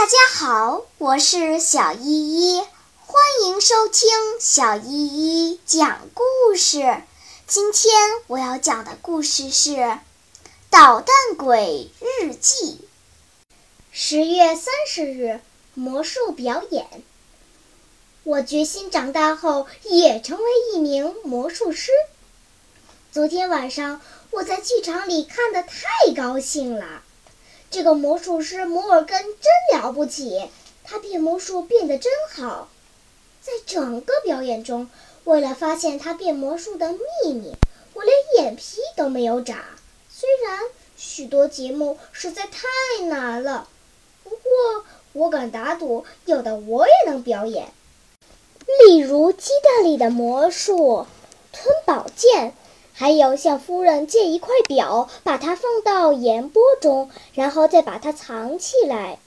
大家好，我是小依依，欢迎收听小依依讲故事。今天我要讲的故事是《捣蛋鬼日记》。十月三十日，魔术表演。我决心长大后也成为一名魔术师。昨天晚上我在剧场里看的太高兴了。这个魔术师摩尔根真了不起，他变魔术变得真好。在整个表演中，为了发现他变魔术的秘密，我连眼皮都没有眨。虽然许多节目实在太难了，不过我敢打赌，有的我也能表演。例如鸡蛋里的魔术，吞宝剑。还有向夫人借一块表，把它放到盐钵中，然后再把它藏起来。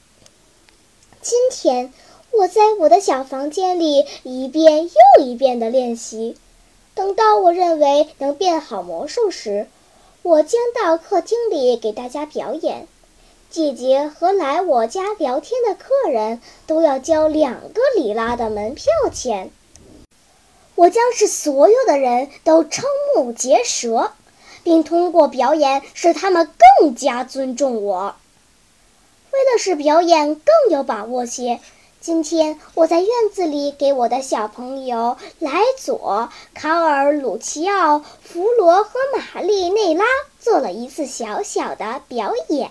今天我在我的小房间里一遍又一遍地练习。等到我认为能变好魔术时，我将到客厅里给大家表演。姐姐和来我家聊天的客人都要交两个里拉的门票钱。我将使所有的人都瞠目结舌，并通过表演使他们更加尊重我。为了使表演更有把握些，今天我在院子里给我的小朋友莱佐、卡尔、鲁奇奥、弗罗和玛丽内拉做了一次小小的表演。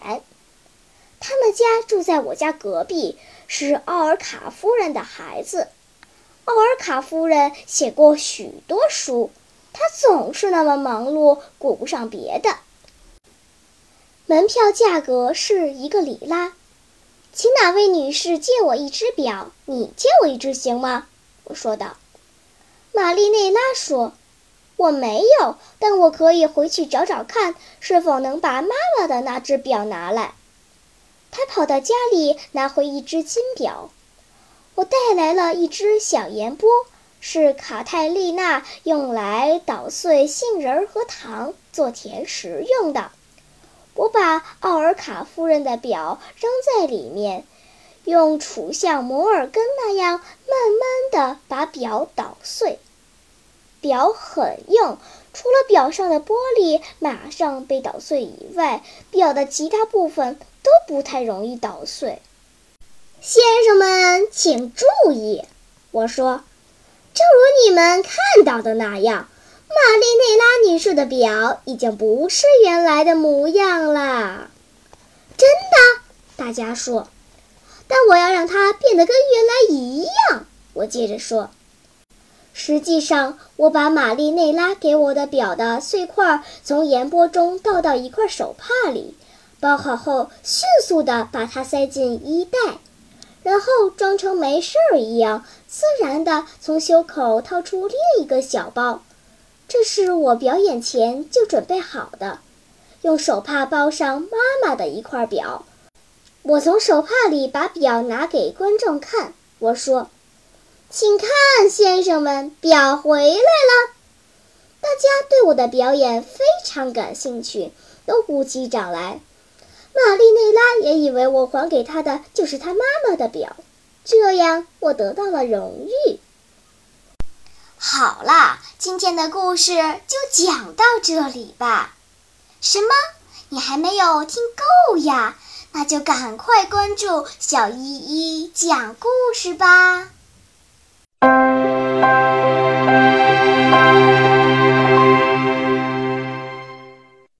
他们家住在我家隔壁，是奥尔卡夫人的孩子。奥尔卡夫人写过许多书，她总是那么忙碌，顾不上别的。门票价格是一个里拉，请哪位女士借我一只表？你借我一只行吗？我说道。玛丽内拉说：“我没有，但我可以回去找找看，是否能把妈妈的那只表拿来。”她跑到家里拿回一只金表。我带来了一只小盐钵，是卡泰丽娜用来捣碎杏仁和糖做甜食用的。我把奥尔卡夫人的表扔在里面，用杵像摩尔根那样慢慢地把表捣碎。表很硬，除了表上的玻璃马上被捣碎以外，表的其他部分都不太容易捣碎。先生们，请注意，我说，正如你们看到的那样，玛丽内拉女士的表已经不是原来的模样了。真的，大家说。但我要让它变得跟原来一样。我接着说，实际上，我把玛丽内拉给我的表的碎块从盐钵中倒到一块手帕里，包好后，迅速地把它塞进衣袋。后装成没事儿一样，自然地从袖口掏出另一个小包，这是我表演前就准备好的，用手帕包上妈妈的一块表。我从手帕里把表拿给观众看，我说：“请看，先生们，表回来了。”大家对我的表演非常感兴趣，都鼓起掌来。玛丽内拉也以为我还给她的就是她妈妈的表，这样我得到了荣誉。好了，今天的故事就讲到这里吧。什么？你还没有听够呀？那就赶快关注小依依讲故事吧。